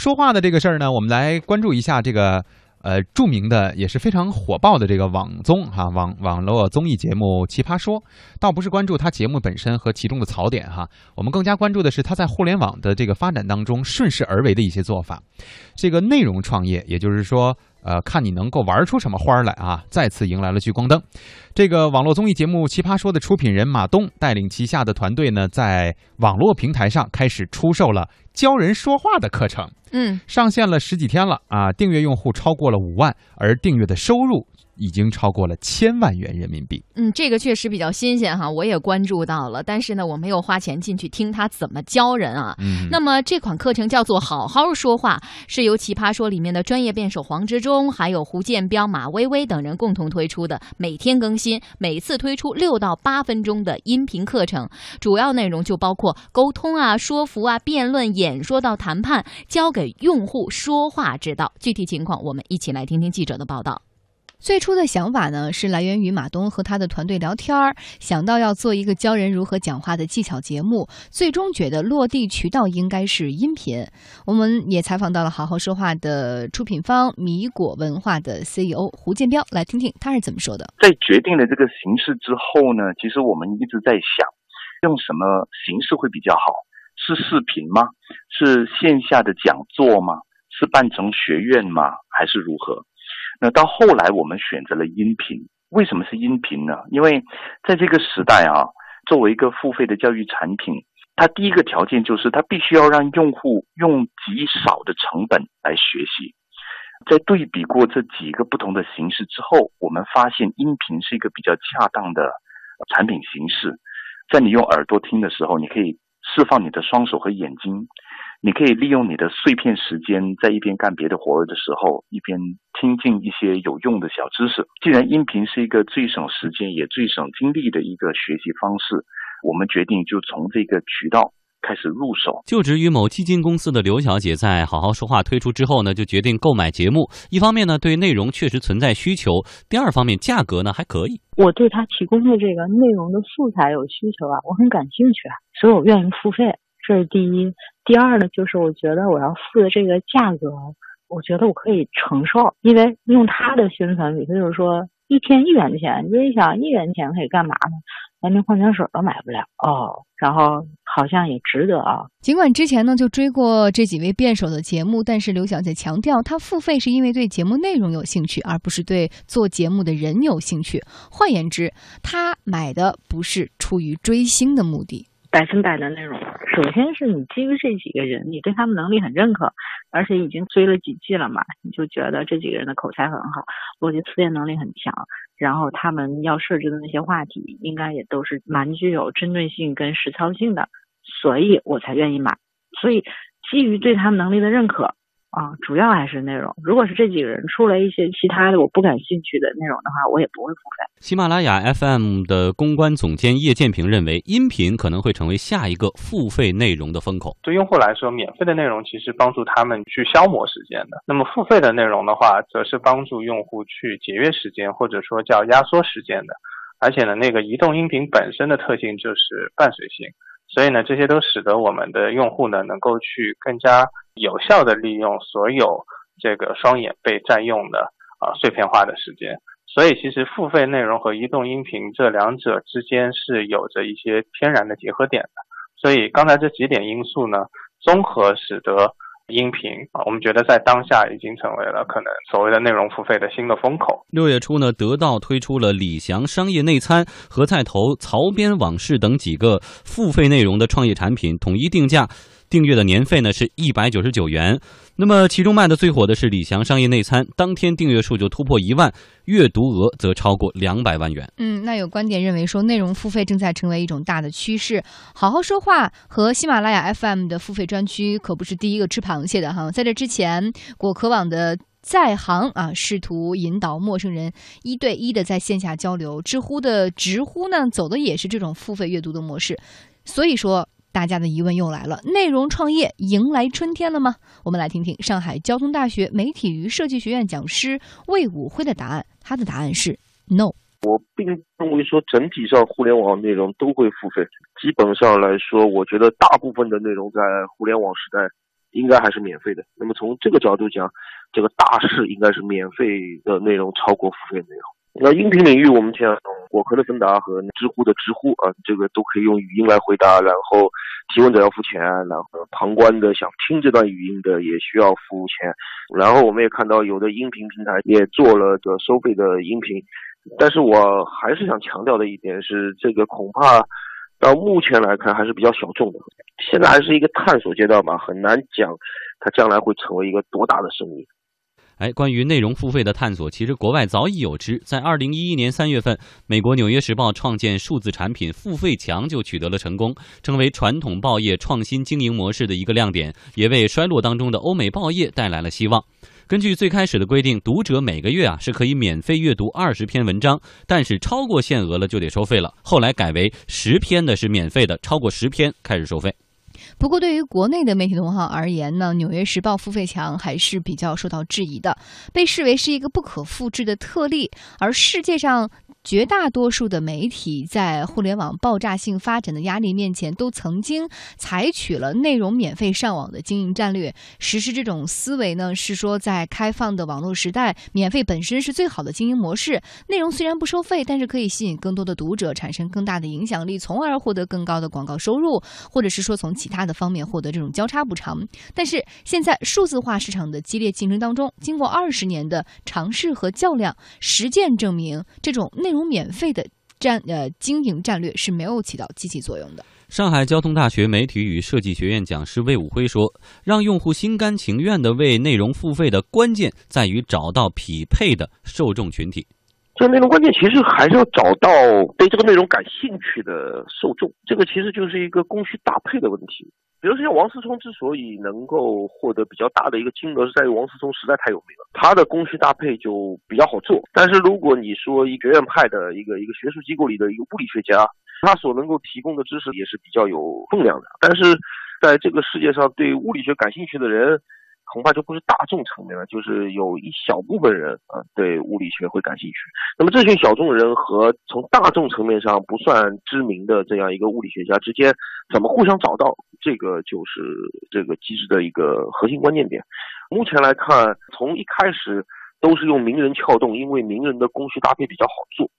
说话的这个事儿呢，我们来关注一下这个。呃，著名的也是非常火爆的这个网综哈网网络综艺节目《奇葩说》，倒不是关注它节目本身和其中的槽点哈，我们更加关注的是它在互联网的这个发展当中顺势而为的一些做法。这个内容创业，也就是说。呃，看你能够玩出什么花来啊！再次迎来了聚光灯。这个网络综艺节目《奇葩说》的出品人马东带领旗下的团队呢，在网络平台上开始出售了教人说话的课程。嗯，上线了十几天了啊，订阅用户超过了五万，而订阅的收入。已经超过了千万元人民币。嗯，这个确实比较新鲜哈，我也关注到了，但是呢，我没有花钱进去听他怎么教人啊。嗯，那么这款课程叫做《好好说话》，是由《奇葩说》里面的专业辩手黄执中，还有胡建彪、马薇薇等人共同推出的，每天更新，每次推出六到八分钟的音频课程，主要内容就包括沟通啊、说服啊、辩论、演说到谈判，教给用户说话之道。具体情况，我们一起来听听记者的报道。最初的想法呢，是来源于马东和他的团队聊天儿，想到要做一个教人如何讲话的技巧节目，最终觉得落地渠道应该是音频。我们也采访到了好好说话的出品方米果文化的 CEO 胡建彪，来听听他是怎么说的。在决定了这个形式之后呢，其实我们一直在想，用什么形式会比较好？是视频吗？是线下的讲座吗？是办成学院吗？还是如何？那到后来，我们选择了音频。为什么是音频呢？因为在这个时代啊，作为一个付费的教育产品，它第一个条件就是它必须要让用户用极少的成本来学习。在对比过这几个不同的形式之后，我们发现音频是一个比较恰当的产品形式。在你用耳朵听的时候，你可以释放你的双手和眼睛。你可以利用你的碎片时间，在一边干别的活儿的时候，一边听进一些有用的小知识。既然音频是一个最省时间也最省精力的一个学习方式，我们决定就从这个渠道开始入手。就职于某基金公司的刘小姐，在好好说话推出之后呢，就决定购买节目。一方面呢，对内容确实存在需求；第二方面，价格呢还可以。我对他提供的这个内容的素材有需求啊，我很感兴趣啊，所以我愿意付费。这是第一，第二呢，就是我觉得我要付的这个价格，我觉得我可以承受，因为用他的宣传语，他就是说一天一元钱，你就想一元钱可以干嘛呢？连瓶矿泉水都买不了哦，然后好像也值得啊。尽管之前呢就追过这几位辩手的节目，但是刘小姐强调，她付费是因为对节目内容有兴趣，而不是对做节目的人有兴趣。换言之，她买的不是出于追星的目的。百分百的内容。首先是你基于这几个人，你对他们能力很认可，而且已经追了几季了嘛，你就觉得这几个人的口才很好，逻辑思辨能力很强，然后他们要设置的那些话题，应该也都是蛮具有针对性跟实操性的，所以我才愿意买。所以基于对他们能力的认可。啊，主要还是内容。如果是这几个人出了一些其他的我不感兴趣的内容的话，我也不会付费。喜马拉雅 FM 的公关总监叶建平认为，音频可能会成为下一个付费内容的风口。对用户来说，免费的内容其实帮助他们去消磨时间的；那么付费的内容的话，则是帮助用户去节约时间，或者说叫压缩时间的。而且呢，那个移动音频本身的特性就是伴随性。所以呢，这些都使得我们的用户呢，能够去更加有效的利用所有这个双眼被占用的啊碎片化的时间。所以，其实付费内容和移动音频这两者之间是有着一些天然的结合点的。所以，刚才这几点因素呢，综合使得。音频啊，我们觉得在当下已经成为了可能所谓的内容付费的新的风口。六月初呢，得到推出了李翔商业内参、何菜头、曹编往事等几个付费内容的创业产品，统一定价。订阅的年费呢是一百九十九元，那么其中卖的最火的是李翔商业内参，当天订阅数就突破一万，阅读额则超过两百万元。嗯，那有观点认为说，内容付费正在成为一种大的趋势。好好说话和喜马拉雅 FM 的付费专区可不是第一个吃螃蟹的哈，在这之前，果壳网的在行啊，试图引导陌生人一对一的在线下交流，知乎的直呼呢，走的也是这种付费阅读的模式，所以说。大家的疑问又来了：内容创业迎来春天了吗？我们来听听上海交通大学媒体与设计学院讲师魏武辉的答案。他的答案是 no。我并认为说整体上互联网内容都会付费。基本上来说，我觉得大部分的内容在互联网时代应该还是免费的。那么从这个角度讲，这个大势应该是免费的内容超过付费内容。那音频领域，我们像果壳的芬达和知乎的知乎啊，这个都可以用语音来回答，然后提问者要付钱，然后旁观的想听这段语音的也需要付钱。然后我们也看到有的音频平台也做了个收费的音频，但是我还是想强调的一点是，这个恐怕到目前来看还是比较小众的，现在还是一个探索阶段吧，很难讲它将来会成为一个多大的生意。哎，关于内容付费的探索，其实国外早已有之。在二零一一年三月份，美国《纽约时报》创建数字产品付费墙就取得了成功，成为传统报业创新经营模式的一个亮点，也为衰落当中的欧美报业带来了希望。根据最开始的规定，读者每个月啊是可以免费阅读二十篇文章，但是超过限额了就得收费了。后来改为十篇的是免费的，超过十篇开始收费。不过，对于国内的媒体同行而言呢，《纽约时报》付费墙还是比较受到质疑的，被视为是一个不可复制的特例。而世界上绝大多数的媒体在互联网爆炸性发展的压力面前，都曾经采取了内容免费上网的经营战略。实施这种思维呢，是说在开放的网络时代，免费本身是最好的经营模式。内容虽然不收费，但是可以吸引更多的读者，产生更大的影响力，从而获得更高的广告收入，或者是说从其他的方面获得这种交叉补偿。但是现在数字化市场的激烈竞争当中，经过二十年的尝试和较量，实践证明这种内容免费的战呃经营战略是没有起到积极作用的。上海交通大学媒体与设计学院讲师魏武辉说：“让用户心甘情愿的为内容付费的关键在于找到匹配的受众群体。这个内容关键其实还是要找到对这个内容感兴趣的受众，这个其实就是一个供需搭配的问题。比如说像王思聪之所以能够获得比较大的一个金额，是在于王思聪实在太有名了，他的供需搭配就比较好做。但是如果你说一学院派的一个一个学术机构里的一个物理学家，他所能够提供的知识也是比较有分量的。但是在这个世界上，对物理学感兴趣的人。恐怕就不是大众层面了，就是有一小部分人啊对物理学会感兴趣。那么这群小众人和从大众层面上不算知名的这样一个物理学家之间，怎么互相找到？这个就是这个机制的一个核心关键点。目前来看，从一开始都是用名人撬动，因为名人的供需搭配比较好做。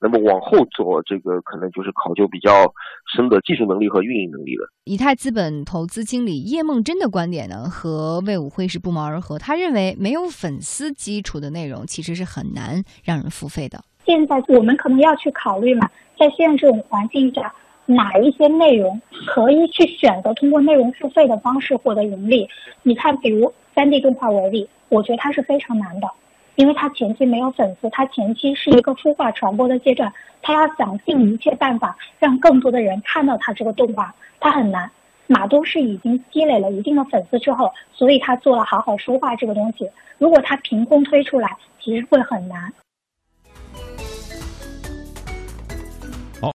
那么往后做，这个可能就是考究比较深的技术能力和运营能力了。以太资本投资经理叶梦真的观点呢，和魏武辉是不谋而合。他认为，没有粉丝基础的内容，其实是很难让人付费的。现在我们可能要去考虑嘛，在现在这种环境下，哪一些内容可以去选择通过内容付费的方式获得盈利？你看，比如三 D 动画为例，我觉得它是非常难的。因为他前期没有粉丝，他前期是一个孵化传播的阶段，他要想尽一切办法让更多的人看到他这个动画，他很难。马东是已经积累了一定的粉丝之后，所以他做了好好说话这个东西。如果他凭空推出来，其实会很难。